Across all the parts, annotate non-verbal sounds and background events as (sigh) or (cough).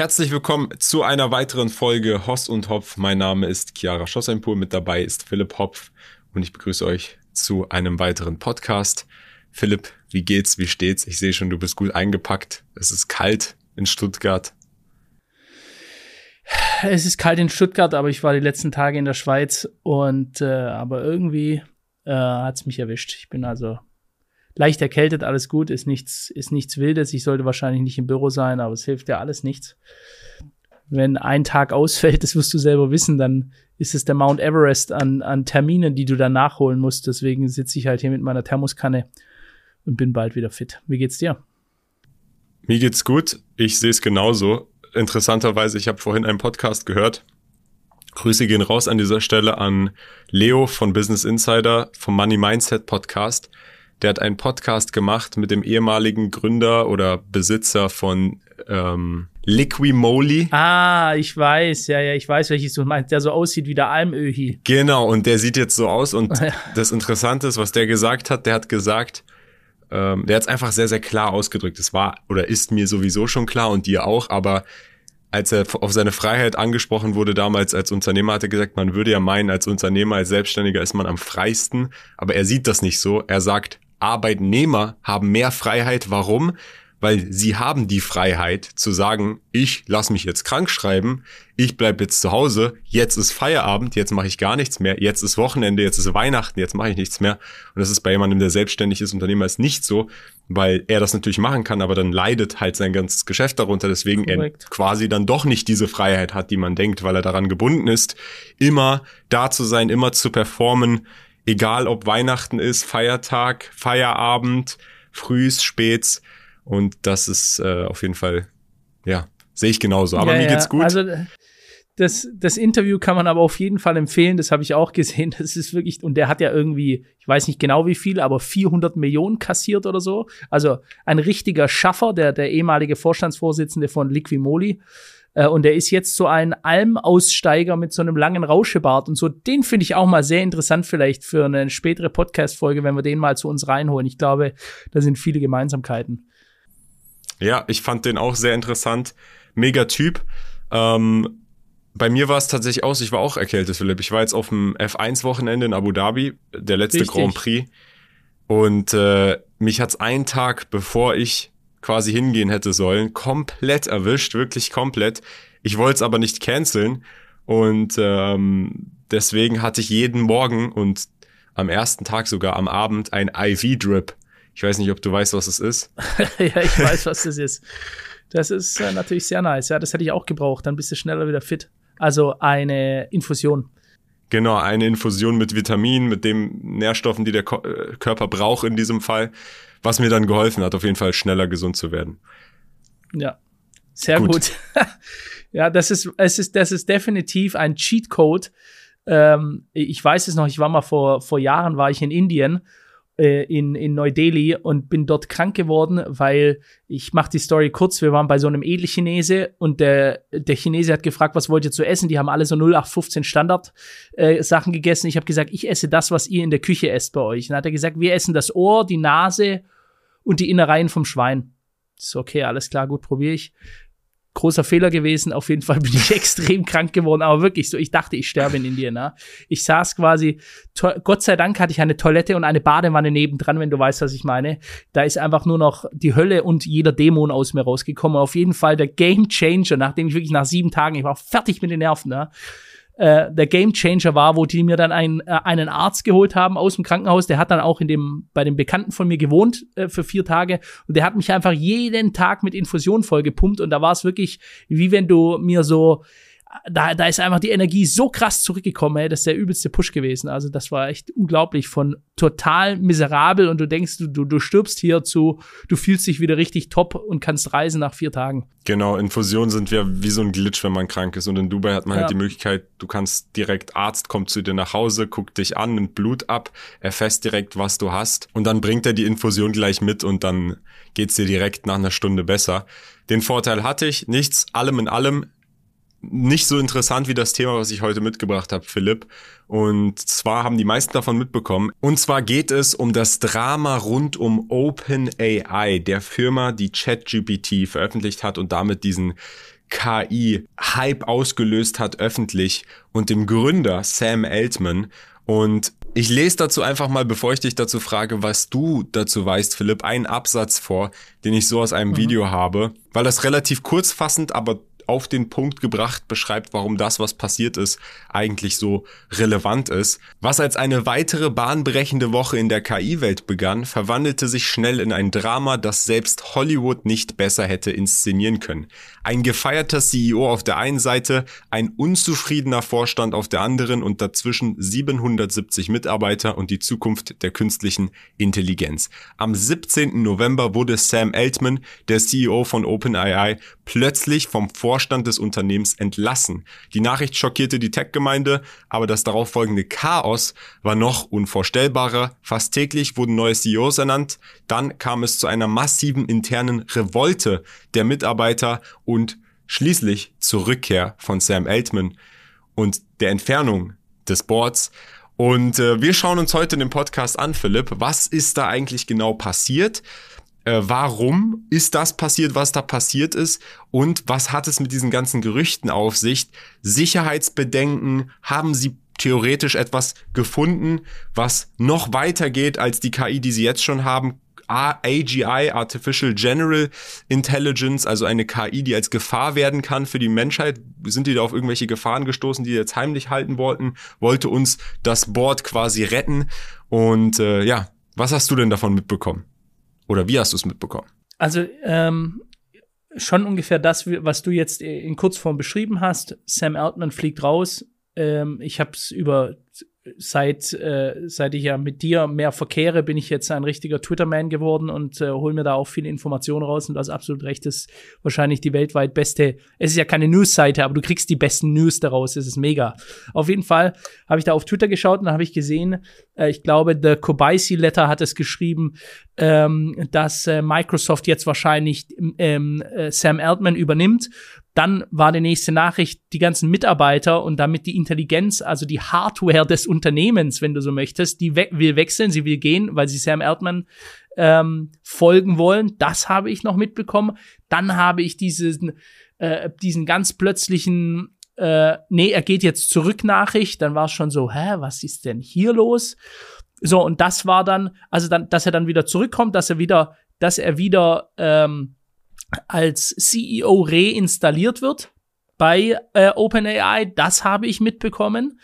Herzlich willkommen zu einer weiteren Folge Hoss und Hopf. Mein Name ist Chiara Schossenpur, mit dabei ist Philipp Hopf und ich begrüße euch zu einem weiteren Podcast. Philipp, wie geht's, wie steht's? Ich sehe schon, du bist gut eingepackt. Es ist kalt in Stuttgart. Es ist kalt in Stuttgart, aber ich war die letzten Tage in der Schweiz und äh, aber irgendwie äh, hat's mich erwischt. Ich bin also leicht erkältet, alles gut, ist nichts, ist nichts Wildes. Ich sollte wahrscheinlich nicht im Büro sein, aber es hilft ja alles nichts. Wenn ein Tag (laughs) ausfällt, das wirst du selber wissen, dann ist es der Mount Everest an, an Terminen, die du dann nachholen musst. Deswegen sitze ich halt hier mit meiner Thermoskanne und bin bald wieder fit. Wie geht's dir? Mir geht's gut. Ich sehe es genauso. Interessanterweise, ich habe vorhin einen Podcast gehört. Grüße gehen raus an dieser Stelle an Leo von Business Insider vom Money Mindset Podcast der hat einen Podcast gemacht mit dem ehemaligen Gründer oder Besitzer von ähm, Liquimoli. Ah, ich weiß, ja, ja, ich weiß, welches du meinst, der so aussieht wie der Almöhi. Genau, und der sieht jetzt so aus und (laughs) das Interessante ist, was der gesagt hat, der hat gesagt, ähm, der hat es einfach sehr, sehr klar ausgedrückt. Es war oder ist mir sowieso schon klar und dir auch, aber als er auf seine Freiheit angesprochen wurde damals als Unternehmer, hat er gesagt, man würde ja meinen, als Unternehmer, als Selbstständiger ist man am freisten, aber er sieht das nicht so. Er sagt, Arbeitnehmer haben mehr Freiheit. Warum? Weil sie haben die Freiheit zu sagen, ich lass mich jetzt krank schreiben, ich bleib jetzt zu Hause, jetzt ist Feierabend, jetzt mache ich gar nichts mehr, jetzt ist Wochenende, jetzt ist Weihnachten, jetzt mache ich nichts mehr. Und das ist bei jemandem, der selbstständig ist, Unternehmer, ist nicht so, weil er das natürlich machen kann, aber dann leidet halt sein ganzes Geschäft darunter, deswegen Korrekt. er quasi dann doch nicht diese Freiheit hat, die man denkt, weil er daran gebunden ist, immer da zu sein, immer zu performen, egal ob Weihnachten ist, Feiertag, Feierabend, frühs, späts. Und das ist äh, auf jeden Fall, ja, sehe ich genauso. Aber ja, mir geht's gut. Also das, das Interview kann man aber auf jeden Fall empfehlen. Das habe ich auch gesehen. Das ist wirklich, und der hat ja irgendwie, ich weiß nicht genau wie viel, aber 400 Millionen kassiert oder so. Also ein richtiger Schaffer, der, der ehemalige Vorstandsvorsitzende von Liquimoli. Äh, und er ist jetzt so ein Almaussteiger mit so einem langen Rauschebart und so. Den finde ich auch mal sehr interessant vielleicht für eine spätere Podcast-Folge, wenn wir den mal zu uns reinholen. Ich glaube, da sind viele Gemeinsamkeiten. Ja, ich fand den auch sehr interessant. Mega Typ. Ähm, bei mir war es tatsächlich aus, ich war auch erkältet, Philipp. Ich war jetzt auf dem F1-Wochenende in Abu Dhabi, der letzte Richtig. Grand Prix. Und äh, mich hat's einen Tag, bevor ich quasi hingehen hätte sollen, komplett erwischt, wirklich komplett. Ich wollte es aber nicht canceln und ähm, deswegen hatte ich jeden Morgen und am ersten Tag sogar am Abend ein IV-Drip. Ich weiß nicht, ob du weißt, was es ist. (laughs) ja, ich weiß, was das ist. Das ist äh, natürlich sehr nice. Ja, das hätte ich auch gebraucht. Dann bist du schneller wieder fit. Also eine Infusion. Genau, eine Infusion mit Vitaminen, mit den Nährstoffen, die der Ko äh, Körper braucht in diesem Fall was mir dann geholfen hat, auf jeden Fall schneller gesund zu werden. Ja, sehr gut. gut. (laughs) ja, das ist, es ist, das ist definitiv ein Cheatcode. Ähm, ich weiß es noch, ich war mal vor, vor Jahren, war ich in Indien äh, in, in Neu-Delhi und bin dort krank geworden, weil ich mache die Story kurz, wir waren bei so einem Edelchinese und der, der Chinese hat gefragt, was wollt ihr zu essen? Die haben alle so 0815 Standard äh, Sachen gegessen. Ich habe gesagt, ich esse das, was ihr in der Küche esst bei euch. Dann hat er gesagt, wir essen das Ohr, die Nase und die Innereien vom Schwein. So, okay, alles klar, gut, probiere ich großer Fehler gewesen. Auf jeden Fall bin ich (laughs) extrem krank geworden, aber wirklich so. Ich dachte, ich sterbe in Indien. Ne? Ich saß quasi, Gott sei Dank hatte ich eine Toilette und eine Badewanne nebendran, wenn du weißt, was ich meine. Da ist einfach nur noch die Hölle und jeder Dämon aus mir rausgekommen. Auf jeden Fall der Game Changer, nachdem ich wirklich nach sieben Tagen, ich war fertig mit den Nerven, ne? Äh, der Game Changer war, wo die mir dann einen, äh, einen Arzt geholt haben aus dem Krankenhaus. Der hat dann auch in dem, bei dem Bekannten von mir gewohnt äh, für vier Tage und der hat mich einfach jeden Tag mit Infusion vollgepumpt und da war es wirklich, wie wenn du mir so da, da ist einfach die Energie so krass zurückgekommen, ey, das ist der übelste Push gewesen. Also das war echt unglaublich von total miserabel und du denkst, du, du, du stirbst hier zu, du fühlst dich wieder richtig top und kannst reisen nach vier Tagen. Genau, Infusionen sind ja wie so ein Glitch, wenn man krank ist. Und in Dubai hat man halt ja. halt die Möglichkeit, du kannst direkt, Arzt kommt zu dir nach Hause, guckt dich an, nimmt Blut ab, erfasst direkt, was du hast. Und dann bringt er die Infusion gleich mit und dann geht's dir direkt nach einer Stunde besser. Den Vorteil hatte ich, nichts, allem in allem, nicht so interessant wie das Thema, was ich heute mitgebracht habe, Philipp. Und zwar haben die meisten davon mitbekommen. Und zwar geht es um das Drama rund um OpenAI, der Firma, die ChatGPT veröffentlicht hat und damit diesen KI-Hype ausgelöst hat öffentlich und dem Gründer Sam Altman. Und ich lese dazu einfach mal, bevor ich dich dazu frage, was du dazu weißt, Philipp, einen Absatz vor, den ich so aus einem mhm. Video habe, weil das relativ kurzfassend, aber auf den Punkt gebracht beschreibt, warum das, was passiert ist, eigentlich so relevant ist. Was als eine weitere bahnbrechende Woche in der KI-Welt begann, verwandelte sich schnell in ein Drama, das selbst Hollywood nicht besser hätte inszenieren können. Ein gefeierter CEO auf der einen Seite, ein unzufriedener Vorstand auf der anderen und dazwischen 770 Mitarbeiter und die Zukunft der künstlichen Intelligenz. Am 17. November wurde Sam Altman, der CEO von OpenAI, plötzlich vom Vorstand des Unternehmens entlassen. Die Nachricht schockierte die Tech-Gemeinde, aber das darauffolgende Chaos war noch unvorstellbarer. Fast täglich wurden neue CEOs ernannt. Dann kam es zu einer massiven internen Revolte der Mitarbeiter und schließlich zur Rückkehr von Sam Altman und der Entfernung des Boards. Und äh, wir schauen uns heute den Podcast an, Philipp. Was ist da eigentlich genau passiert? äh, warum ist das passiert, was da passiert ist und was hat es mit diesen ganzen Gerüchten auf sich? Sicherheitsbedenken, haben sie theoretisch etwas gefunden, was noch weiter geht als die KI, die sie jetzt schon haben? AGI, Artificial General Intelligence, also eine KI, die als Gefahr werden kann für die Menschheit. Sind die da auf irgendwelche Gefahren gestoßen, die jetzt heimlich halten wollten? Wollte uns das Board quasi retten? Und äh, ja, was hast du denn davon mitbekommen? Oder wie hast du es mitbekommen? Also ähm, schon ungefähr das, was du jetzt in Kurzform beschrieben hast. Sam Altman fliegt raus. Ähm, ich habe es über seit, äh, seit ich ja mit dir mehr verkehre, bin ich jetzt ein richtiger Twitter-Man geworden und äh, hole mir da auch viele Informationen raus. Und du hast absolut recht, das ist wahrscheinlich die weltweit beste. Es ist ja keine News-Seite, aber du kriegst die besten News daraus. Es ist mega. Auf jeden Fall habe ich da auf Twitter geschaut und da habe ich gesehen, äh, ich glaube, The Kobaisi Letter hat es geschrieben, ähm, dass äh, Microsoft jetzt wahrscheinlich ähm, äh, Sam Altman übernimmt dann war die nächste Nachricht, die ganzen Mitarbeiter und damit die Intelligenz, also die Hardware des Unternehmens, wenn du so möchtest, die we will wechseln, sie will gehen, weil sie Sam Altman ähm, folgen wollen. Das habe ich noch mitbekommen. Dann habe ich diesen, äh, diesen ganz plötzlichen äh, nee, er geht jetzt zurück Nachricht. Dann war es schon so, hä, was ist denn hier los? So, und das war dann, also dann, dass er dann wieder zurückkommt, dass er wieder, dass er wieder ähm, als CEO reinstalliert wird bei äh, OpenAI. Das habe ich mitbekommen.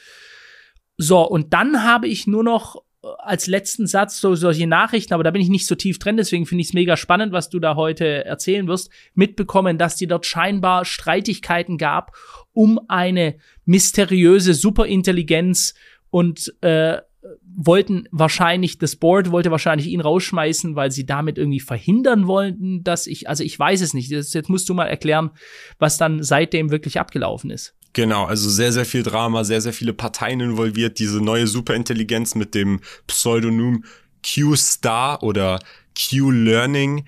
So, und dann habe ich nur noch äh, als letzten Satz so solche Nachrichten, aber da bin ich nicht so tief drin, deswegen finde ich es mega spannend, was du da heute erzählen wirst, mitbekommen, dass die dort scheinbar Streitigkeiten gab um eine mysteriöse Superintelligenz und äh, wollten wahrscheinlich, das Board wollte wahrscheinlich ihn rausschmeißen, weil sie damit irgendwie verhindern wollten, dass ich, also ich weiß es nicht. Das, jetzt musst du mal erklären, was dann seitdem wirklich abgelaufen ist. Genau, also sehr, sehr viel Drama, sehr, sehr viele Parteien involviert. Diese neue Superintelligenz mit dem Pseudonym Q-Star oder Q-Learning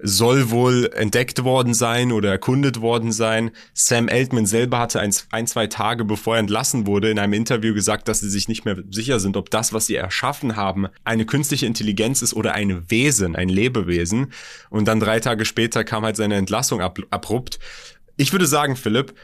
soll wohl entdeckt worden sein oder erkundet worden sein. Sam Altman selber hatte ein, ein, zwei Tage bevor er entlassen wurde in einem Interview gesagt, dass sie sich nicht mehr sicher sind, ob das, was sie erschaffen haben, eine künstliche Intelligenz ist oder ein Wesen, ein Lebewesen. Und dann drei Tage später kam halt seine Entlassung ab, abrupt. Ich würde sagen, Philipp,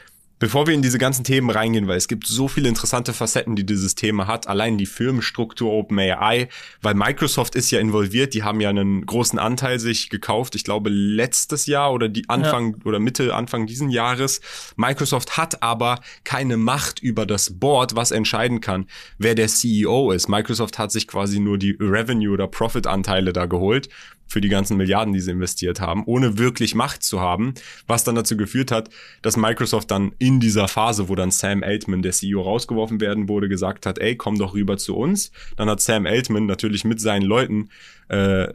Bevor wir in diese ganzen Themen reingehen, weil es gibt so viele interessante Facetten, die dieses Thema hat, allein die Firmenstruktur OpenAI, weil Microsoft ist ja involviert, die haben ja einen großen Anteil sich gekauft, ich glaube letztes Jahr oder die Anfang ja. oder Mitte Anfang diesen Jahres. Microsoft hat aber keine Macht über das Board, was entscheiden kann, wer der CEO ist. Microsoft hat sich quasi nur die Revenue oder Profit Anteile da geholt für die ganzen Milliarden, die sie investiert haben, ohne wirklich Macht zu haben, was dann dazu geführt hat, dass Microsoft dann in dieser Phase, wo dann Sam Altman, der CEO, rausgeworfen werden wurde, gesagt hat, ey, komm doch rüber zu uns. Dann hat Sam Altman natürlich mit seinen Leuten äh,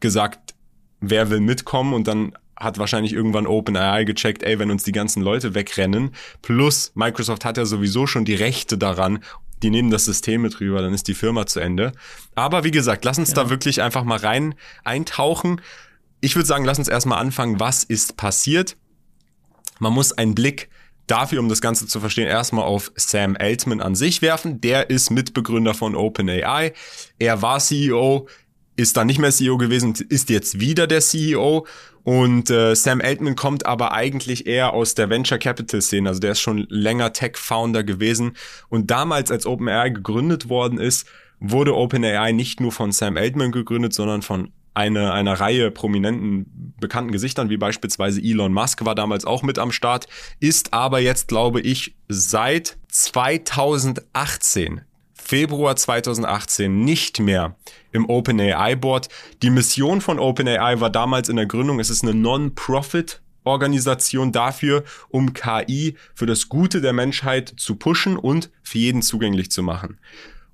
gesagt, wer will mitkommen und dann hat wahrscheinlich irgendwann OpenAI gecheckt, ey, wenn uns die ganzen Leute wegrennen, plus Microsoft hat ja sowieso schon die Rechte daran die nehmen das System mit rüber, dann ist die Firma zu Ende. Aber wie gesagt, lass uns ja. da wirklich einfach mal rein eintauchen. Ich würde sagen, lass uns erstmal anfangen, was ist passiert. Man muss einen Blick dafür, um das Ganze zu verstehen, erstmal auf Sam Altman an sich werfen. Der ist Mitbegründer von OpenAI. Er war CEO ist dann nicht mehr CEO gewesen, ist jetzt wieder der CEO. Und äh, Sam Altman kommt aber eigentlich eher aus der Venture Capital Szene. Also der ist schon länger Tech-Founder gewesen. Und damals, als OpenAI gegründet worden ist, wurde OpenAI nicht nur von Sam Altman gegründet, sondern von eine, einer Reihe prominenten, bekannten Gesichtern, wie beispielsweise Elon Musk war damals auch mit am Start, ist aber jetzt, glaube ich, seit 2018 Februar 2018 nicht mehr im OpenAI Board. Die Mission von OpenAI war damals in der Gründung, es ist eine Non-Profit Organisation dafür, um KI für das Gute der Menschheit zu pushen und für jeden zugänglich zu machen.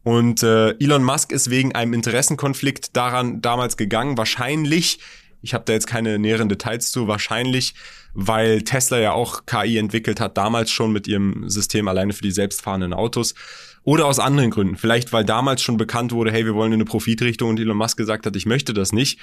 Und äh, Elon Musk ist wegen einem Interessenkonflikt daran damals gegangen, wahrscheinlich, ich habe da jetzt keine näheren Details zu, wahrscheinlich, weil Tesla ja auch KI entwickelt hat, damals schon mit ihrem System alleine für die selbstfahrenden Autos. Oder aus anderen Gründen. Vielleicht, weil damals schon bekannt wurde, hey, wir wollen in eine Profitrichtung und Elon Musk gesagt hat, ich möchte das nicht.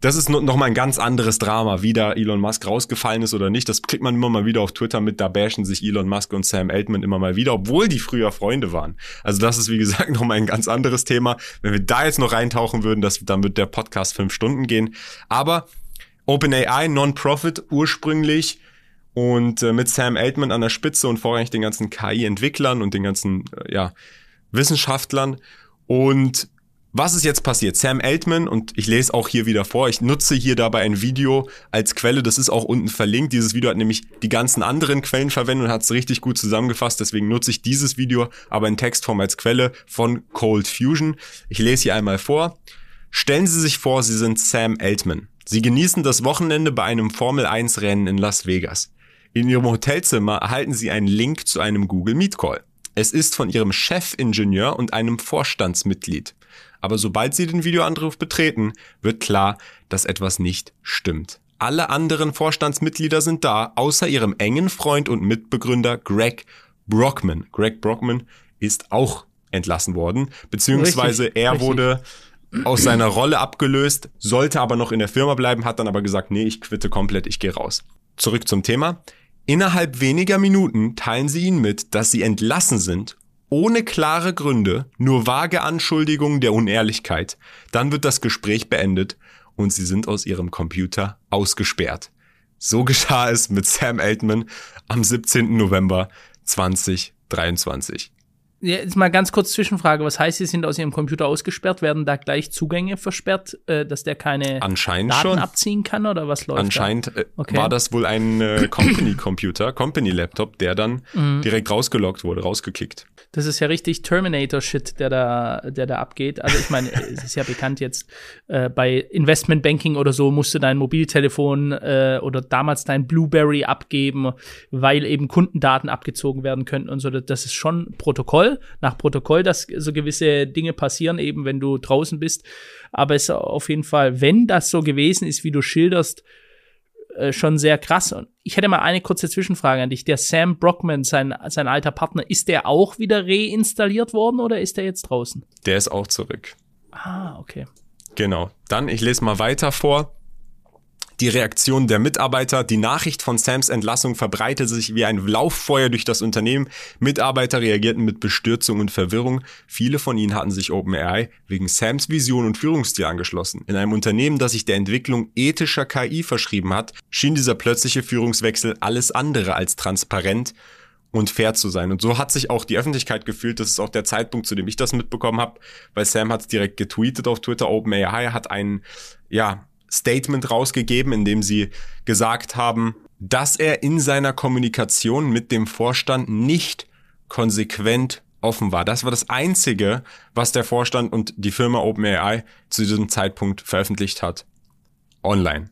Das ist noch mal ein ganz anderes Drama, wie da Elon Musk rausgefallen ist oder nicht. Das kriegt man immer mal wieder auf Twitter mit, da bashen sich Elon Musk und Sam Altman immer mal wieder, obwohl die früher Freunde waren. Also das ist, wie gesagt, (laughs) noch mal ein ganz anderes Thema. Wenn wir da jetzt noch reintauchen würden, das, dann wird der Podcast fünf Stunden gehen. Aber OpenAI, Non-Profit ursprünglich, und äh, mit Sam Altman an der Spitze und vorrangig den ganzen KI-Entwicklern und den ganzen äh, ja, Wissenschaftlern. Und was ist jetzt passiert? Sam Altman, und ich lese auch hier wieder vor, ich nutze hier dabei ein Video als Quelle, das ist auch unten verlinkt. Dieses Video hat nämlich die ganzen anderen Quellen verwendet und hat es richtig gut zusammengefasst, deswegen nutze ich dieses Video aber in Textform als Quelle von Cold Fusion. Ich lese hier einmal vor. Stellen Sie sich vor, Sie sind Sam Altman. Sie genießen das Wochenende bei einem Formel 1 Rennen in Las Vegas. In Ihrem Hotelzimmer erhalten Sie einen Link zu einem Google Meet Call. Es ist von Ihrem Chefingenieur und einem Vorstandsmitglied. Aber sobald Sie den Videoanruf betreten, wird klar, dass etwas nicht stimmt. Alle anderen Vorstandsmitglieder sind da, außer Ihrem engen Freund und Mitbegründer Greg Brockman. Greg Brockman ist auch entlassen worden, beziehungsweise richtig, er richtig. wurde aus seiner Rolle abgelöst, sollte aber noch in der Firma bleiben, hat dann aber gesagt, nee, ich quitte komplett, ich gehe raus. Zurück zum Thema. Innerhalb weniger Minuten teilen sie ihnen mit, dass sie entlassen sind, ohne klare Gründe, nur vage Anschuldigungen der Unehrlichkeit. Dann wird das Gespräch beendet und sie sind aus ihrem Computer ausgesperrt. So geschah es mit Sam Altman am 17. November 2023. Jetzt mal ganz kurz Zwischenfrage. Was heißt, Sie sind aus Ihrem Computer ausgesperrt? Werden da gleich Zugänge versperrt, äh, dass der keine Daten schon. abziehen kann oder was läuft Anscheinend da? Äh, okay. war das wohl ein äh, Company-Computer, Company-Laptop, der dann mhm. direkt rausgelockt wurde, rausgekickt. Das ist ja richtig Terminator-Shit, der da, der da abgeht. Also ich meine, es ist ja bekannt jetzt, äh, bei Investmentbanking oder so musst du dein Mobiltelefon äh, oder damals dein Blueberry abgeben, weil eben Kundendaten abgezogen werden könnten und so. Das ist schon Protokoll, nach Protokoll, dass so gewisse Dinge passieren, eben wenn du draußen bist. Aber es ist auf jeden Fall, wenn das so gewesen ist, wie du schilderst, äh, schon sehr krass. Und ich hätte mal eine kurze Zwischenfrage an dich. Der Sam Brockman, sein, sein alter Partner, ist der auch wieder reinstalliert worden oder ist der jetzt draußen? Der ist auch zurück. Ah, okay. Genau. Dann, ich lese mal weiter vor. Die Reaktion der Mitarbeiter, die Nachricht von Sams Entlassung verbreitete sich wie ein Lauffeuer durch das Unternehmen. Mitarbeiter reagierten mit Bestürzung und Verwirrung. Viele von ihnen hatten sich OpenAI wegen Sams Vision und Führungsstil angeschlossen. In einem Unternehmen, das sich der Entwicklung ethischer KI verschrieben hat, schien dieser plötzliche Führungswechsel alles andere als transparent und fair zu sein. Und so hat sich auch die Öffentlichkeit gefühlt. Das ist auch der Zeitpunkt, zu dem ich das mitbekommen habe, weil Sam hat es direkt getweetet auf Twitter. OpenAI hat einen, ja, Statement rausgegeben, in dem sie gesagt haben, dass er in seiner Kommunikation mit dem Vorstand nicht konsequent offen war. Das war das Einzige, was der Vorstand und die Firma OpenAI zu diesem Zeitpunkt veröffentlicht hat. Online.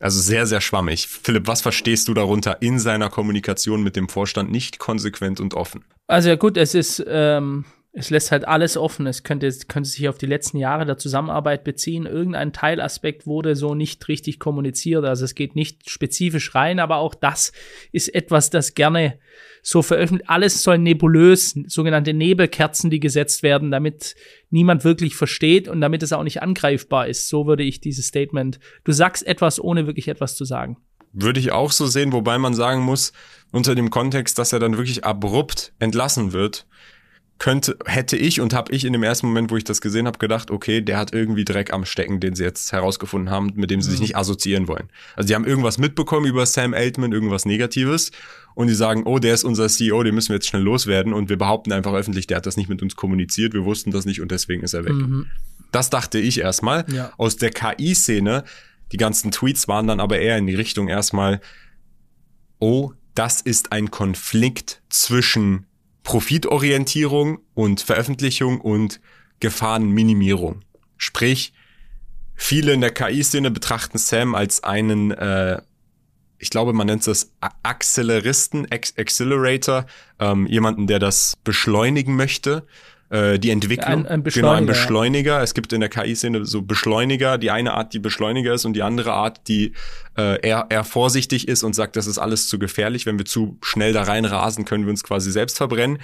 Also sehr, sehr schwammig. Philipp, was verstehst du darunter in seiner Kommunikation mit dem Vorstand nicht konsequent und offen? Also ja gut, es ist ähm, es lässt halt alles offen. Es könnte, könnte sich auf die letzten Jahre der Zusammenarbeit beziehen. Irgendein Teilaspekt wurde so nicht richtig kommuniziert. Also es geht nicht spezifisch rein, aber auch das ist etwas, das gerne so veröffentlicht. Alles soll nebulös, sogenannte Nebelkerzen, die gesetzt werden, damit niemand wirklich versteht und damit es auch nicht angreifbar ist. So würde ich dieses Statement. Du sagst etwas, ohne wirklich etwas zu sagen. Würde ich auch so sehen, wobei man sagen muss, unter dem Kontext, dass er dann wirklich abrupt entlassen wird, könnte, hätte ich und habe ich in dem ersten Moment, wo ich das gesehen habe, gedacht, okay, der hat irgendwie Dreck am Stecken, den sie jetzt herausgefunden haben, mit dem sie sich mhm. nicht assoziieren wollen. Also die haben irgendwas mitbekommen über Sam Altman, irgendwas Negatives und die sagen, oh, der ist unser CEO, den müssen wir jetzt schnell loswerden und wir behaupten einfach öffentlich, der hat das nicht mit uns kommuniziert, wir wussten das nicht und deswegen ist er weg. Mhm. Das dachte ich erstmal. Ja. Aus der KI-Szene, die ganzen Tweets waren dann aber eher in die Richtung erstmal, oh, das ist ein Konflikt zwischen Profitorientierung und Veröffentlichung und Gefahrenminimierung. Sprich, viele in der KI-Szene betrachten Sam als einen, äh, ich glaube, man nennt es Acceleristen, Accelerator, ähm, jemanden, der das beschleunigen möchte äh, die Entwicklung. Ein, ein Beschleuniger. Genau, ein Beschleuniger. Es gibt in der KI-Szene so Beschleuniger, die eine Art, die Beschleuniger ist und die andere Art, die äh, eher, eher vorsichtig ist und sagt, das ist alles zu gefährlich. Wenn wir zu schnell da reinrasen, können wir uns quasi selbst verbrennen.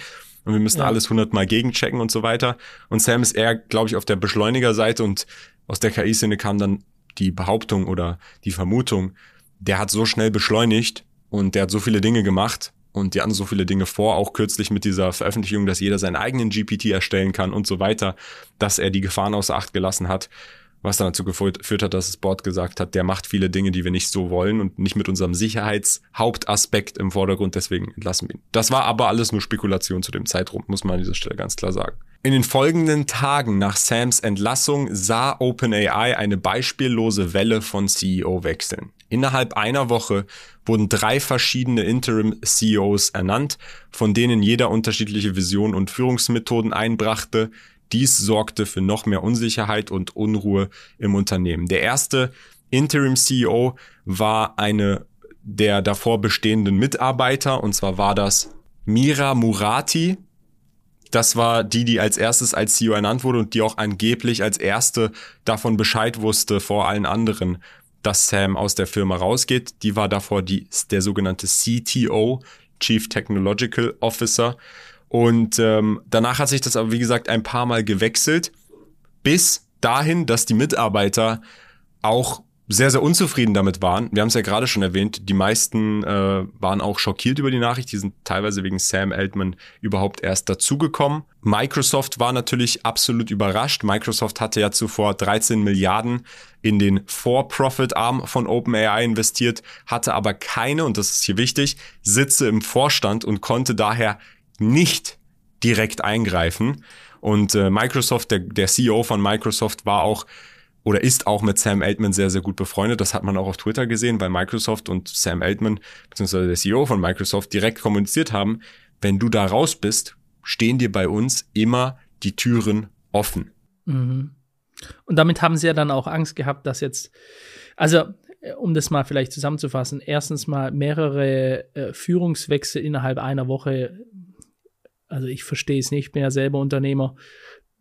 Und wir müssen ja. alles hundertmal gegenchecken und so weiter. Und Sam ist eher, glaube ich, auf der Beschleunigerseite und aus der KI-Szene kam dann die Behauptung oder die Vermutung, der hat so schnell beschleunigt und der hat so viele Dinge gemacht, und die hatten so viele Dinge vor, auch kürzlich mit dieser Veröffentlichung, dass jeder seinen eigenen GPT erstellen kann und so weiter, dass er die Gefahren außer Acht gelassen hat, was dann dazu geführt hat, dass das Board gesagt hat, der macht viele Dinge, die wir nicht so wollen und nicht mit unserem Sicherheitshauptaspekt im Vordergrund, deswegen entlassen wir ihn. Das war aber alles nur Spekulation zu dem Zeitraum, muss man an dieser Stelle ganz klar sagen. In den folgenden Tagen nach Sams Entlassung sah OpenAI eine beispiellose Welle von CEO-Wechseln. Innerhalb einer Woche wurden drei verschiedene Interim-CEOs ernannt, von denen jeder unterschiedliche Visionen und Führungsmethoden einbrachte. Dies sorgte für noch mehr Unsicherheit und Unruhe im Unternehmen. Der erste Interim-CEO war eine der davor bestehenden Mitarbeiter, und zwar war das Mira Murati. Das war die, die als erstes als CEO ernannt wurde und die auch angeblich als erste davon Bescheid wusste vor allen anderen, dass Sam aus der Firma rausgeht. Die war davor die, der sogenannte CTO, Chief Technological Officer. Und ähm, danach hat sich das aber, wie gesagt, ein paar Mal gewechselt, bis dahin, dass die Mitarbeiter auch sehr, sehr unzufrieden damit waren. Wir haben es ja gerade schon erwähnt, die meisten äh, waren auch schockiert über die Nachricht. Die sind teilweise wegen Sam Altman überhaupt erst dazugekommen. Microsoft war natürlich absolut überrascht. Microsoft hatte ja zuvor 13 Milliarden in den For-Profit-Arm von OpenAI investiert, hatte aber keine, und das ist hier wichtig, Sitze im Vorstand und konnte daher nicht direkt eingreifen. Und äh, Microsoft, der, der CEO von Microsoft war auch oder ist auch mit Sam Altman sehr, sehr gut befreundet. Das hat man auch auf Twitter gesehen, weil Microsoft und Sam Altman, beziehungsweise der CEO von Microsoft, direkt kommuniziert haben, wenn du da raus bist, stehen dir bei uns immer die Türen offen. Mhm. Und damit haben sie ja dann auch Angst gehabt, dass jetzt, also um das mal vielleicht zusammenzufassen, erstens mal mehrere äh, Führungswechsel innerhalb einer Woche. Also ich verstehe es nicht, ich bin ja selber Unternehmer,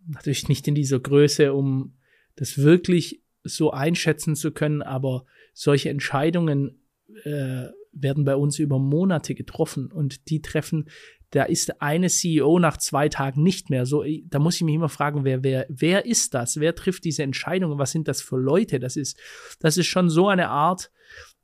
natürlich nicht in dieser Größe, um das wirklich so einschätzen zu können, aber solche Entscheidungen äh, werden bei uns über Monate getroffen und die treffen, da ist eine CEO nach zwei Tagen nicht mehr. So, da muss ich mich immer fragen, wer, wer, wer ist das? Wer trifft diese Entscheidungen? Was sind das für Leute? Das ist, das ist schon so eine Art,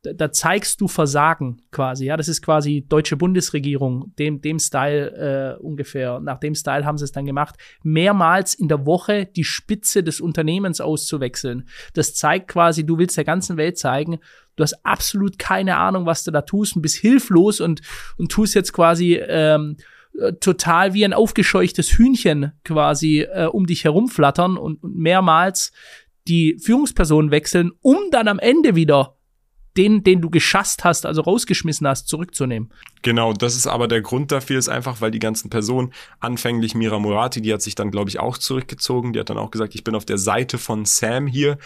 da, zeigst du Versagen quasi. Ja, das ist quasi deutsche Bundesregierung, dem, dem Style äh, ungefähr. Nach dem Style haben sie es dann gemacht, mehrmals in der Woche die Spitze des Unternehmens auszuwechseln. Das zeigt quasi, du willst der ganzen Welt zeigen, du hast absolut keine Ahnung, was du da tust und bist hilflos und, und tust jetzt quasi ähm, äh, total wie ein aufgescheuchtes Hühnchen quasi äh, um dich herumflattern und, und mehrmals die Führungspersonen wechseln, um dann am Ende wieder den, den du geschasst hast, also rausgeschmissen hast, zurückzunehmen. Genau, das ist aber der Grund dafür, ist einfach, weil die ganzen Personen, anfänglich Mira Murati, die hat sich dann, glaube ich, auch zurückgezogen, die hat dann auch gesagt, ich bin auf der Seite von Sam hier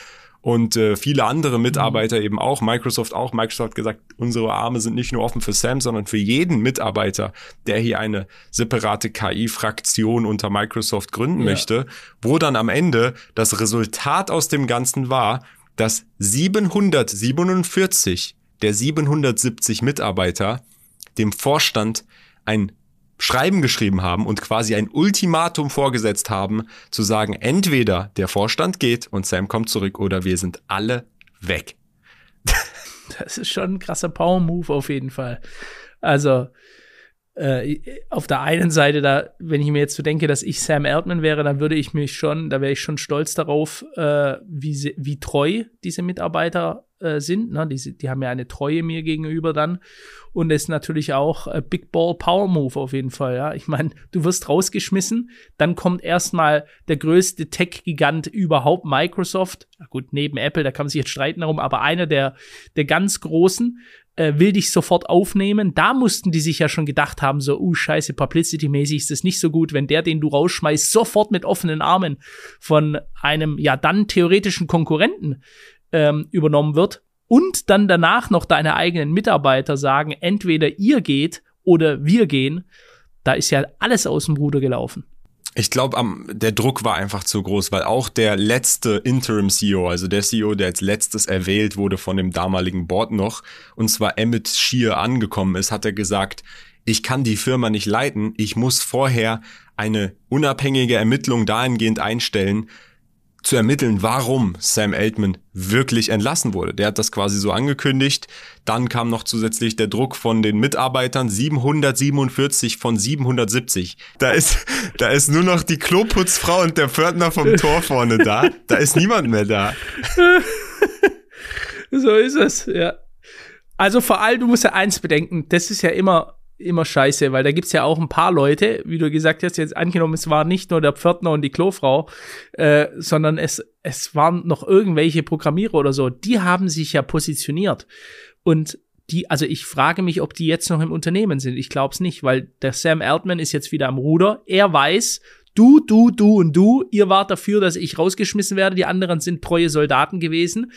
und äh, viele andere Mitarbeiter mhm. eben auch, Microsoft auch. Microsoft hat gesagt, unsere Arme sind nicht nur offen für Sam, sondern für jeden Mitarbeiter, der hier eine separate KI-Fraktion unter Microsoft gründen ja. möchte, wo dann am Ende das Resultat aus dem Ganzen war, dass 747 der 770 Mitarbeiter dem Vorstand ein Schreiben geschrieben haben und quasi ein Ultimatum vorgesetzt haben, zu sagen, entweder der Vorstand geht und Sam kommt zurück oder wir sind alle weg. Das ist schon ein krasser Power-Move auf jeden Fall. Also, äh, auf der einen Seite, da, wenn ich mir jetzt so denke, dass ich Sam Altman wäre, dann würde ich mich schon, da wäre ich schon stolz darauf, äh, wie, wie treu diese Mitarbeiter äh, sind. Ne? Die, die haben ja eine Treue mir gegenüber dann. Und es ist natürlich auch äh, Big Ball Power Move auf jeden Fall. Ja, ich meine, du wirst rausgeschmissen, dann kommt erstmal der größte Tech-Gigant überhaupt, Microsoft. Na gut, neben Apple, da kann man sich jetzt streiten darum, aber einer der, der ganz großen äh, will dich sofort aufnehmen. Da mussten die sich ja schon gedacht haben, so, uh, scheiße, publicity-mäßig ist das nicht so gut, wenn der, den du rausschmeißt, sofort mit offenen Armen von einem, ja, dann theoretischen Konkurrenten ähm, übernommen wird und dann danach noch deine eigenen Mitarbeiter sagen, entweder ihr geht oder wir gehen. Da ist ja alles aus dem Ruder gelaufen. Ich glaube, der Druck war einfach zu groß, weil auch der letzte Interim CEO, also der CEO, der als letztes erwählt wurde von dem damaligen Board noch, und zwar Emmett Shear angekommen ist, hat er gesagt, ich kann die Firma nicht leiten, ich muss vorher eine unabhängige Ermittlung dahingehend einstellen, zu ermitteln, warum Sam Altman wirklich entlassen wurde. Der hat das quasi so angekündigt. Dann kam noch zusätzlich der Druck von den Mitarbeitern 747 von 770. Da ist, (laughs) da ist nur noch die Kloputzfrau und der Pförtner vom Tor vorne da. Da ist niemand mehr da. (laughs) so ist es, ja. Also vor allem, du musst ja eins bedenken, das ist ja immer immer scheiße, weil da gibt's ja auch ein paar Leute, wie du gesagt hast, jetzt angenommen, es war nicht nur der Pförtner und die Klofrau, äh, sondern es, es waren noch irgendwelche Programmierer oder so, die haben sich ja positioniert. Und die, also ich frage mich, ob die jetzt noch im Unternehmen sind. Ich glaube es nicht, weil der Sam Altman ist jetzt wieder am Ruder. Er weiß, du, du, du und du, ihr wart dafür, dass ich rausgeschmissen werde. Die anderen sind treue Soldaten gewesen.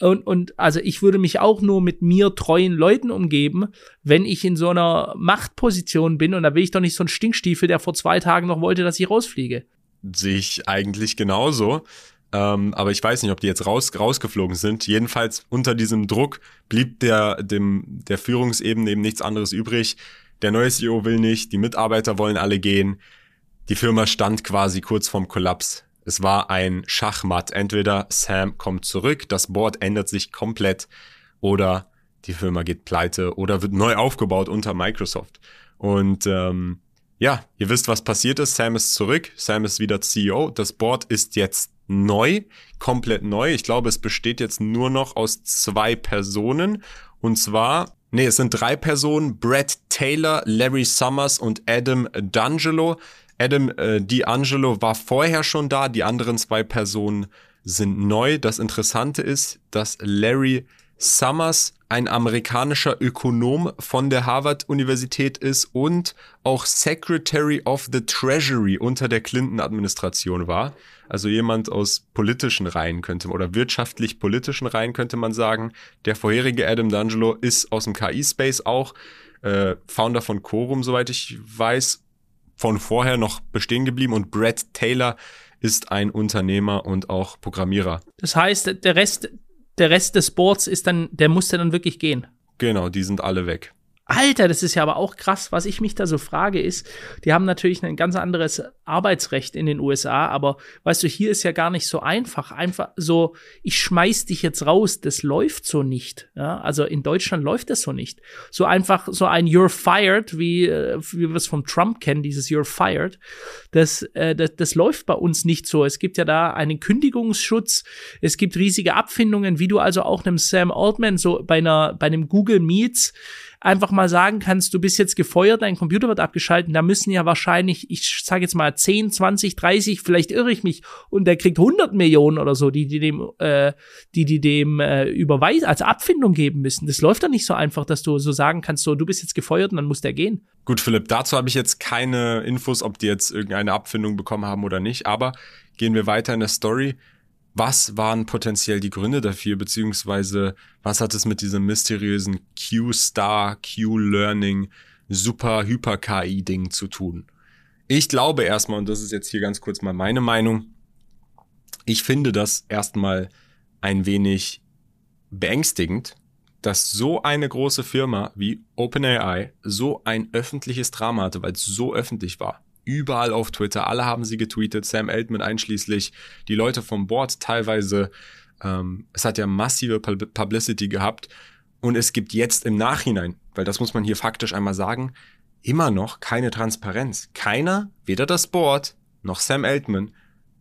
Und, und also ich würde mich auch nur mit mir treuen Leuten umgeben, wenn ich in so einer Machtposition bin. Und da will ich doch nicht so ein Stinkstiefel, der vor zwei Tagen noch wollte, dass ich rausfliege. Sehe ich eigentlich genauso. Ähm, aber ich weiß nicht, ob die jetzt raus, rausgeflogen sind. Jedenfalls unter diesem Druck blieb der, dem, der Führungsebene eben nichts anderes übrig. Der neue CEO will nicht, die Mitarbeiter wollen alle gehen. Die Firma stand quasi kurz vorm Kollaps. Es war ein Schachmatt. Entweder Sam kommt zurück, das Board ändert sich komplett oder die Firma geht pleite oder wird neu aufgebaut unter Microsoft. Und ähm, ja, ihr wisst, was passiert ist. Sam ist zurück, Sam ist wieder CEO. Das Board ist jetzt neu, komplett neu. Ich glaube, es besteht jetzt nur noch aus zwei Personen. Und zwar, nee, es sind drei Personen, Brett Taylor, Larry Summers und Adam D'Angelo. Adam äh, D'Angelo war vorher schon da, die anderen zwei Personen sind neu. Das Interessante ist, dass Larry Summers ein amerikanischer Ökonom von der Harvard-Universität ist und auch Secretary of the Treasury unter der Clinton-Administration war. Also jemand aus politischen Reihen könnte oder wirtschaftlich-politischen Reihen könnte man sagen. Der vorherige Adam D'Angelo ist aus dem KI-Space auch, äh, Founder von Quorum, soweit ich weiß, von vorher noch bestehen geblieben und Brett Taylor ist ein Unternehmer und auch Programmierer. Das heißt, der Rest, der Rest des Boards ist dann, der musste dann wirklich gehen. Genau, die sind alle weg. Alter, das ist ja aber auch krass. Was ich mich da so frage, ist, die haben natürlich ein ganz anderes Arbeitsrecht in den USA, aber weißt du, hier ist ja gar nicht so einfach. Einfach so, ich schmeiß dich jetzt raus, das läuft so nicht. Ja? Also in Deutschland läuft das so nicht. So einfach so ein You're fired, wie, äh, wie wir es vom Trump kennen, dieses You're fired, das, äh, das, das läuft bei uns nicht so. Es gibt ja da einen Kündigungsschutz, es gibt riesige Abfindungen, wie du also auch einem Sam Altman so bei einer, bei einem Google Meets einfach mal sagen kannst, du bist jetzt gefeuert, dein Computer wird abgeschaltet, da müssen ja wahrscheinlich, ich sage jetzt mal 10, 20, 30, vielleicht irre ich mich, und der kriegt 100 Millionen oder so, die die dem, äh, die, die dem äh, überweisen, als Abfindung geben müssen. Das läuft doch nicht so einfach, dass du so sagen kannst, so, du bist jetzt gefeuert und dann muss der gehen. Gut, Philipp, dazu habe ich jetzt keine Infos, ob die jetzt irgendeine Abfindung bekommen haben oder nicht, aber gehen wir weiter in der Story was waren potenziell die Gründe dafür, beziehungsweise was hat es mit diesem mysteriösen Q-Star, Q-Learning, super Hyper-KI-Ding zu tun? Ich glaube erstmal, und das ist jetzt hier ganz kurz mal meine Meinung, ich finde das erstmal ein wenig beängstigend, dass so eine große Firma wie OpenAI so ein öffentliches Drama hatte, weil es so öffentlich war überall auf Twitter. Alle haben sie getweetet, Sam Altman einschließlich, die Leute vom Board teilweise. Ähm, es hat ja massive Publicity gehabt. Und es gibt jetzt im Nachhinein, weil das muss man hier faktisch einmal sagen, immer noch keine Transparenz. Keiner, weder das Board noch Sam Altman,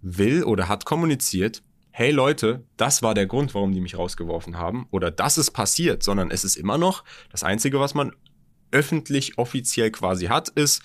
will oder hat kommuniziert, hey Leute, das war der Grund, warum die mich rausgeworfen haben oder das ist passiert, sondern es ist immer noch das Einzige, was man öffentlich offiziell quasi hat, ist,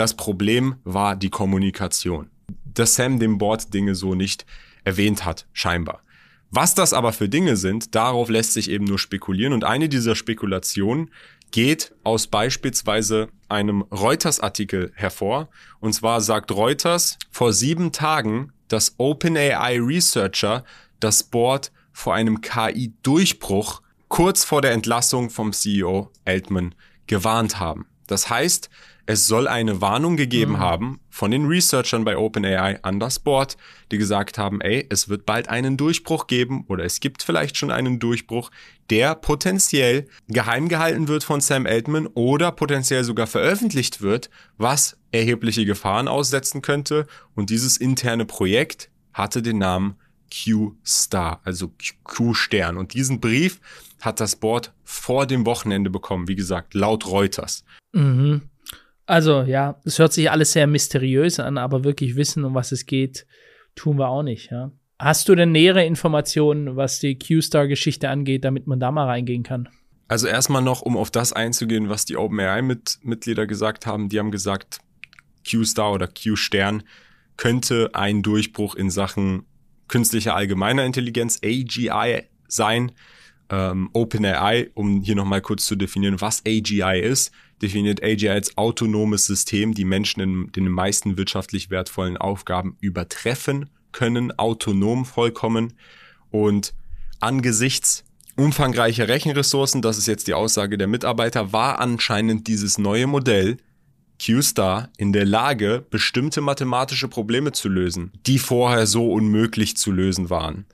das Problem war die Kommunikation. Dass Sam dem Board Dinge so nicht erwähnt hat, scheinbar. Was das aber für Dinge sind, darauf lässt sich eben nur spekulieren. Und eine dieser Spekulationen geht aus beispielsweise einem Reuters-Artikel hervor. Und zwar sagt Reuters vor sieben Tagen, dass OpenAI Researcher das Board vor einem KI-Durchbruch kurz vor der Entlassung vom CEO Altman gewarnt haben. Das heißt, es soll eine Warnung gegeben mhm. haben von den Researchern bei OpenAI an das Board, die gesagt haben, ey, es wird bald einen Durchbruch geben oder es gibt vielleicht schon einen Durchbruch, der potenziell geheim gehalten wird von Sam Altman oder potenziell sogar veröffentlicht wird, was erhebliche Gefahren aussetzen könnte. Und dieses interne Projekt hatte den Namen Q-Star, also Q-Stern. Und diesen Brief hat das Board vor dem Wochenende bekommen, wie gesagt, laut Reuters. Mhm. Also ja, es hört sich alles sehr mysteriös an, aber wirklich wissen, um was es geht, tun wir auch nicht. Ja. Hast du denn nähere Informationen, was die Q-Star-Geschichte angeht, damit man da mal reingehen kann? Also erstmal noch, um auf das einzugehen, was die OpenAI-Mitglieder gesagt haben. Die haben gesagt, Q-Star oder Q-Stern könnte ein Durchbruch in Sachen künstlicher allgemeiner Intelligenz, AGI, sein. Ähm, OpenAI, um hier nochmal kurz zu definieren, was AGI ist, definiert AGI als autonomes System, die Menschen in den meisten wirtschaftlich wertvollen Aufgaben übertreffen können, autonom vollkommen. Und angesichts umfangreicher Rechenressourcen, das ist jetzt die Aussage der Mitarbeiter, war anscheinend dieses neue Modell Q-Star in der Lage, bestimmte mathematische Probleme zu lösen, die vorher so unmöglich zu lösen waren.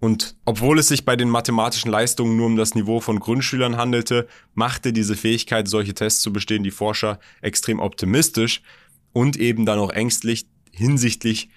Und obwohl es sich bei den mathematischen Leistungen nur um das Niveau von Grundschülern handelte, machte diese Fähigkeit, solche Tests zu bestehen, die Forscher extrem optimistisch und eben dann auch ängstlich hinsichtlich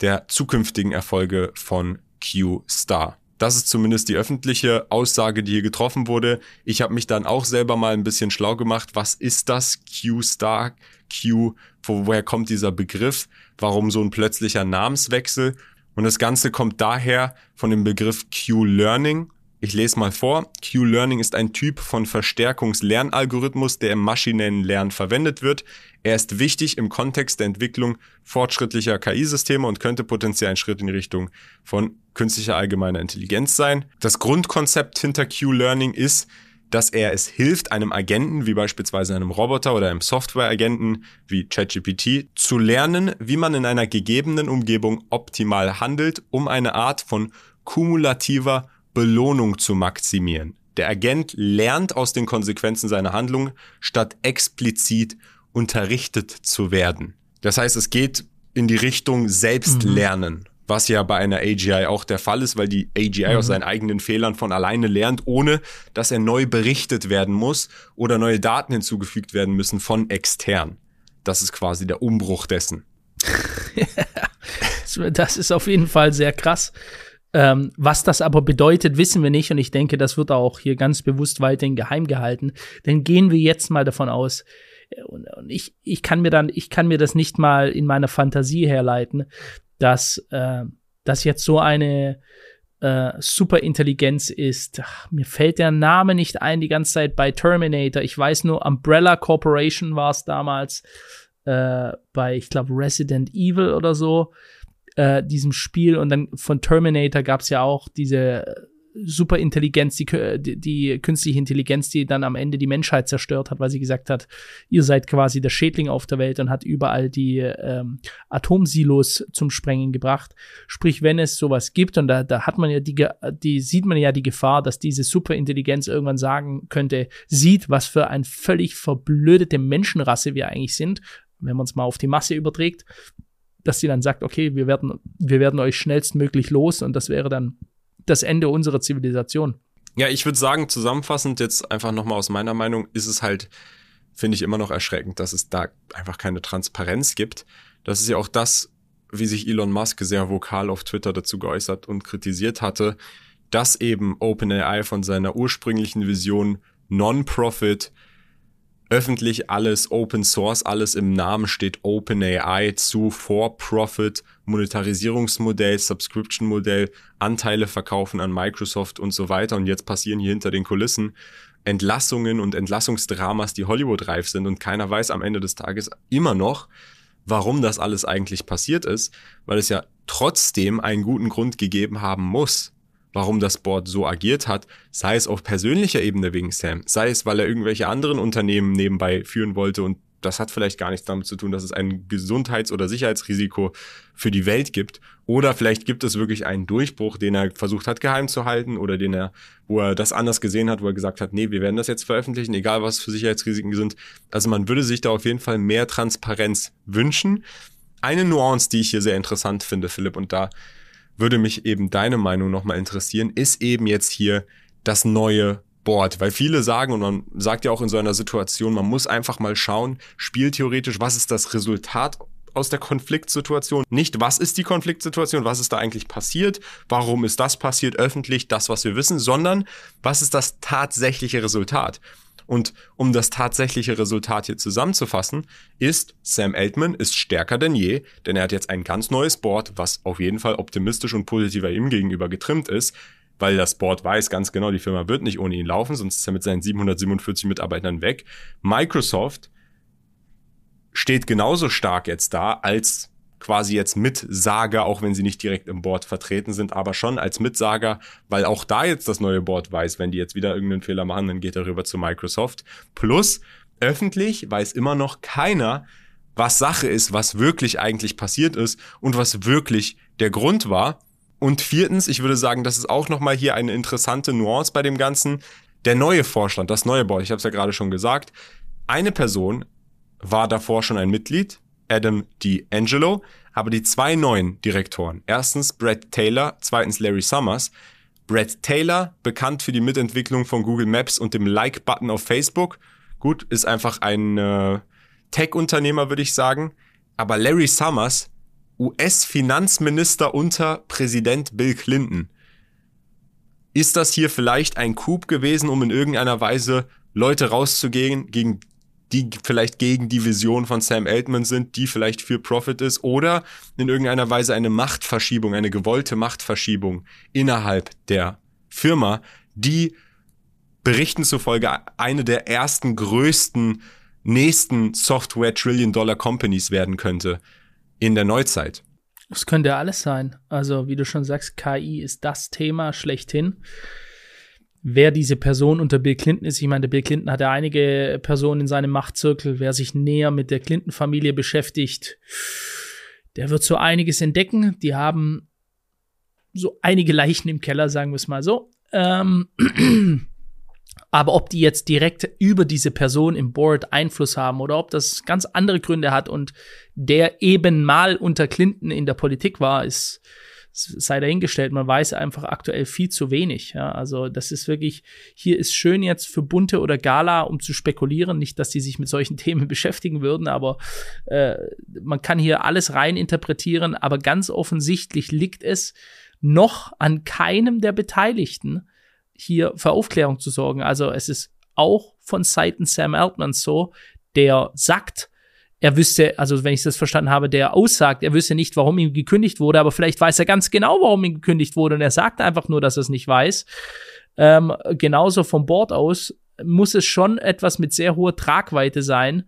der zukünftigen Erfolge von Q-Star. Das ist zumindest die öffentliche Aussage, die hier getroffen wurde. Ich habe mich dann auch selber mal ein bisschen schlau gemacht. Was ist das Q-Star? Q, woher kommt dieser Begriff? Warum so ein plötzlicher Namenswechsel? Und das Ganze kommt daher von dem Begriff Q-Learning. Ich lese mal vor. Q-Learning ist ein Typ von Verstärkungslernalgorithmus, der im maschinellen Lernen verwendet wird. Er ist wichtig im Kontext der Entwicklung fortschrittlicher KI-Systeme und könnte potenziell ein Schritt in Richtung von künstlicher allgemeiner Intelligenz sein. Das Grundkonzept hinter Q-Learning ist, dass er es hilft, einem Agenten, wie beispielsweise einem Roboter oder einem Softwareagenten wie ChatGPT, zu lernen, wie man in einer gegebenen Umgebung optimal handelt, um eine Art von kumulativer Belohnung zu maximieren. Der Agent lernt aus den Konsequenzen seiner Handlung, statt explizit unterrichtet zu werden. Das heißt, es geht in die Richtung Selbstlernen. Mhm was ja bei einer AGI auch der Fall ist, weil die AGI mhm. aus seinen eigenen Fehlern von alleine lernt, ohne dass er neu berichtet werden muss oder neue Daten hinzugefügt werden müssen von extern. Das ist quasi der Umbruch dessen. (laughs) das ist auf jeden Fall sehr krass. Ähm, was das aber bedeutet, wissen wir nicht und ich denke, das wird auch hier ganz bewusst weiterhin geheim gehalten. Denn gehen wir jetzt mal davon aus, äh, und, und ich, ich kann mir dann, ich kann mir das nicht mal in meiner Fantasie herleiten, dass äh, das jetzt so eine äh, Superintelligenz ist. Ach, mir fällt der Name nicht ein die ganze Zeit bei Terminator. Ich weiß nur, Umbrella Corporation war es damals äh, bei, ich glaube, Resident Evil oder so, äh, diesem Spiel. Und dann von Terminator gab es ja auch diese Superintelligenz, die, die, künstliche Intelligenz, die dann am Ende die Menschheit zerstört hat, weil sie gesagt hat, ihr seid quasi der Schädling auf der Welt und hat überall die ähm, Atomsilos zum Sprengen gebracht. Sprich, wenn es sowas gibt, und da, da hat man ja die, die, sieht man ja die Gefahr, dass diese Superintelligenz irgendwann sagen könnte, sieht, was für ein völlig verblödete Menschenrasse wir eigentlich sind, wenn man es mal auf die Masse überträgt, dass sie dann sagt, okay, wir werden, wir werden euch schnellstmöglich los und das wäre dann das Ende unserer Zivilisation. Ja, ich würde sagen, zusammenfassend jetzt einfach nochmal aus meiner Meinung, ist es halt, finde ich immer noch erschreckend, dass es da einfach keine Transparenz gibt. Das ist ja auch das, wie sich Elon Musk sehr vokal auf Twitter dazu geäußert und kritisiert hatte, dass eben OpenAI von seiner ursprünglichen Vision Non-Profit öffentlich alles Open Source, alles im Namen steht OpenAI zu For-Profit, Monetarisierungsmodell, Subscription-Modell, Anteile verkaufen an Microsoft und so weiter. Und jetzt passieren hier hinter den Kulissen Entlassungen und Entlassungsdramas, die Hollywood-reif sind und keiner weiß am Ende des Tages immer noch, warum das alles eigentlich passiert ist, weil es ja trotzdem einen guten Grund gegeben haben muss, warum das Board so agiert hat, sei es auf persönlicher Ebene wegen Sam, sei es, weil er irgendwelche anderen Unternehmen nebenbei führen wollte und das hat vielleicht gar nichts damit zu tun, dass es ein Gesundheits- oder Sicherheitsrisiko für die Welt gibt. Oder vielleicht gibt es wirklich einen Durchbruch, den er versucht hat geheim zu halten oder den er, wo er das anders gesehen hat, wo er gesagt hat, nee, wir werden das jetzt veröffentlichen, egal was für Sicherheitsrisiken sind. Also man würde sich da auf jeden Fall mehr Transparenz wünschen. Eine Nuance, die ich hier sehr interessant finde, Philipp, und da würde mich eben deine Meinung nochmal interessieren, ist eben jetzt hier das neue Board, weil viele sagen, und man sagt ja auch in so einer Situation, man muss einfach mal schauen, spieltheoretisch, was ist das Resultat aus der Konfliktsituation. Nicht, was ist die Konfliktsituation, was ist da eigentlich passiert, warum ist das passiert öffentlich, das, was wir wissen, sondern was ist das tatsächliche Resultat. Und um das tatsächliche Resultat hier zusammenzufassen, ist Sam Altman ist stärker denn je, denn er hat jetzt ein ganz neues Board, was auf jeden Fall optimistisch und positiver ihm gegenüber getrimmt ist, weil das Board weiß ganz genau, die Firma wird nicht ohne ihn laufen, sonst ist er mit seinen 747 Mitarbeitern weg. Microsoft steht genauso stark jetzt da als quasi jetzt Mitsager, auch wenn sie nicht direkt im Board vertreten sind, aber schon als Mitsager, weil auch da jetzt das neue Board weiß, wenn die jetzt wieder irgendeinen Fehler machen, dann geht er rüber zu Microsoft. Plus, öffentlich weiß immer noch keiner, was Sache ist, was wirklich eigentlich passiert ist und was wirklich der Grund war. Und viertens, ich würde sagen, das ist auch nochmal hier eine interessante Nuance bei dem Ganzen. Der neue Vorstand, das neue Board, ich habe es ja gerade schon gesagt, eine Person war davor schon ein Mitglied, Adam D'Angelo, aber die zwei neuen Direktoren, erstens Brad Taylor, zweitens Larry Summers. Brad Taylor, bekannt für die Mitentwicklung von Google Maps und dem Like-Button auf Facebook. Gut, ist einfach ein äh, Tech-Unternehmer, würde ich sagen. Aber Larry Summers, US-Finanzminister unter Präsident Bill Clinton. Ist das hier vielleicht ein Coup gewesen, um in irgendeiner Weise Leute rauszugehen, gegen die vielleicht gegen die Vision von Sam Altman sind, die vielleicht für Profit ist, oder in irgendeiner Weise eine Machtverschiebung, eine gewollte Machtverschiebung innerhalb der Firma, die Berichten zufolge eine der ersten größten nächsten Software Trillion Dollar Companies werden könnte in der Neuzeit. Das könnte alles sein. Also, wie du schon sagst, KI ist das Thema schlechthin wer diese Person unter Bill Clinton ist. Ich meine, der Bill Clinton hat ja einige Personen in seinem Machtzirkel. Wer sich näher mit der Clinton-Familie beschäftigt, der wird so einiges entdecken. Die haben so einige Leichen im Keller, sagen wir es mal so. Ähm, (clears throat) aber ob die jetzt direkt über diese Person im Board Einfluss haben oder ob das ganz andere Gründe hat und der eben mal unter Clinton in der Politik war, ist sei dahingestellt, man weiß einfach aktuell viel zu wenig. Ja? Also das ist wirklich, hier ist schön jetzt für Bunte oder Gala, um zu spekulieren, nicht, dass die sich mit solchen (laughs) Themen beschäftigen würden, aber äh, man kann hier alles rein interpretieren, aber ganz offensichtlich liegt es noch an keinem der Beteiligten, hier für Aufklärung zu sorgen. Also es ist auch von Seiten Sam Altman so, der sagt, er wüsste, also wenn ich das verstanden habe, der aussagt, er wüsste nicht, warum ihm gekündigt wurde, aber vielleicht weiß er ganz genau, warum ihm gekündigt wurde und er sagt einfach nur, dass er es nicht weiß. Ähm, genauso vom Board aus muss es schon etwas mit sehr hoher Tragweite sein,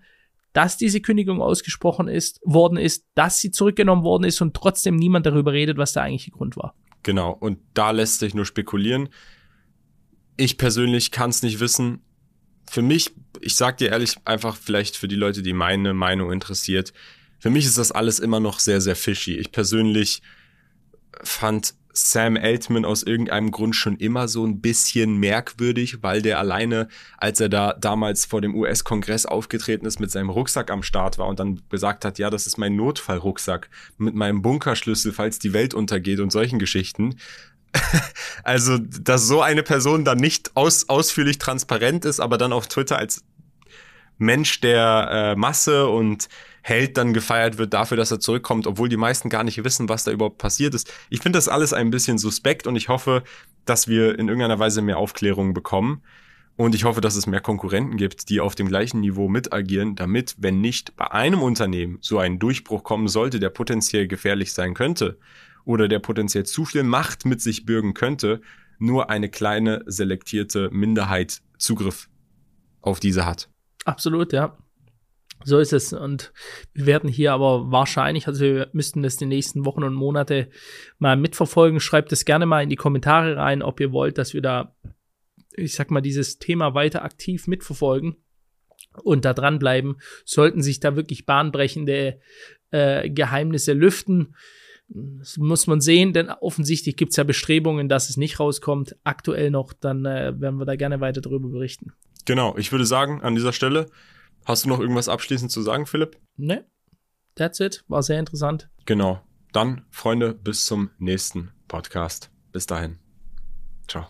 dass diese Kündigung ausgesprochen ist, worden ist, dass sie zurückgenommen worden ist und trotzdem niemand darüber redet, was der eigentliche Grund war. Genau, und da lässt sich nur spekulieren. Ich persönlich kann es nicht wissen für mich, ich sag dir ehrlich, einfach vielleicht für die Leute, die meine Meinung interessiert, für mich ist das alles immer noch sehr, sehr fishy. Ich persönlich fand Sam Altman aus irgendeinem Grund schon immer so ein bisschen merkwürdig, weil der alleine, als er da damals vor dem US-Kongress aufgetreten ist, mit seinem Rucksack am Start war und dann gesagt hat, ja, das ist mein Notfallrucksack mit meinem Bunkerschlüssel, falls die Welt untergeht und solchen Geschichten. (laughs) also, dass so eine Person dann nicht aus, ausführlich transparent ist, aber dann auf Twitter als Mensch der äh, Masse und Held dann gefeiert wird dafür, dass er zurückkommt, obwohl die meisten gar nicht wissen, was da überhaupt passiert ist. Ich finde das alles ein bisschen suspekt und ich hoffe, dass wir in irgendeiner Weise mehr Aufklärung bekommen. Und ich hoffe, dass es mehr Konkurrenten gibt, die auf dem gleichen Niveau mit agieren, damit, wenn nicht bei einem Unternehmen so ein Durchbruch kommen sollte, der potenziell gefährlich sein könnte oder der potenziell zu viel Macht mit sich bürgen könnte, nur eine kleine selektierte Minderheit Zugriff auf diese hat. Absolut, ja. So ist es. Und wir werden hier aber wahrscheinlich, also wir müssten das die nächsten Wochen und Monate mal mitverfolgen. Schreibt es gerne mal in die Kommentare rein, ob ihr wollt, dass wir da, ich sag mal, dieses Thema weiter aktiv mitverfolgen und da dranbleiben. Sollten sich da wirklich bahnbrechende äh, Geheimnisse lüften. Das muss man sehen, denn offensichtlich gibt es ja Bestrebungen, dass es nicht rauskommt. Aktuell noch, dann äh, werden wir da gerne weiter darüber berichten. Genau, ich würde sagen, an dieser Stelle Hast du noch irgendwas abschließend zu sagen, Philipp? Ne. That's it. War sehr interessant. Genau. Dann, Freunde, bis zum nächsten Podcast. Bis dahin. Ciao.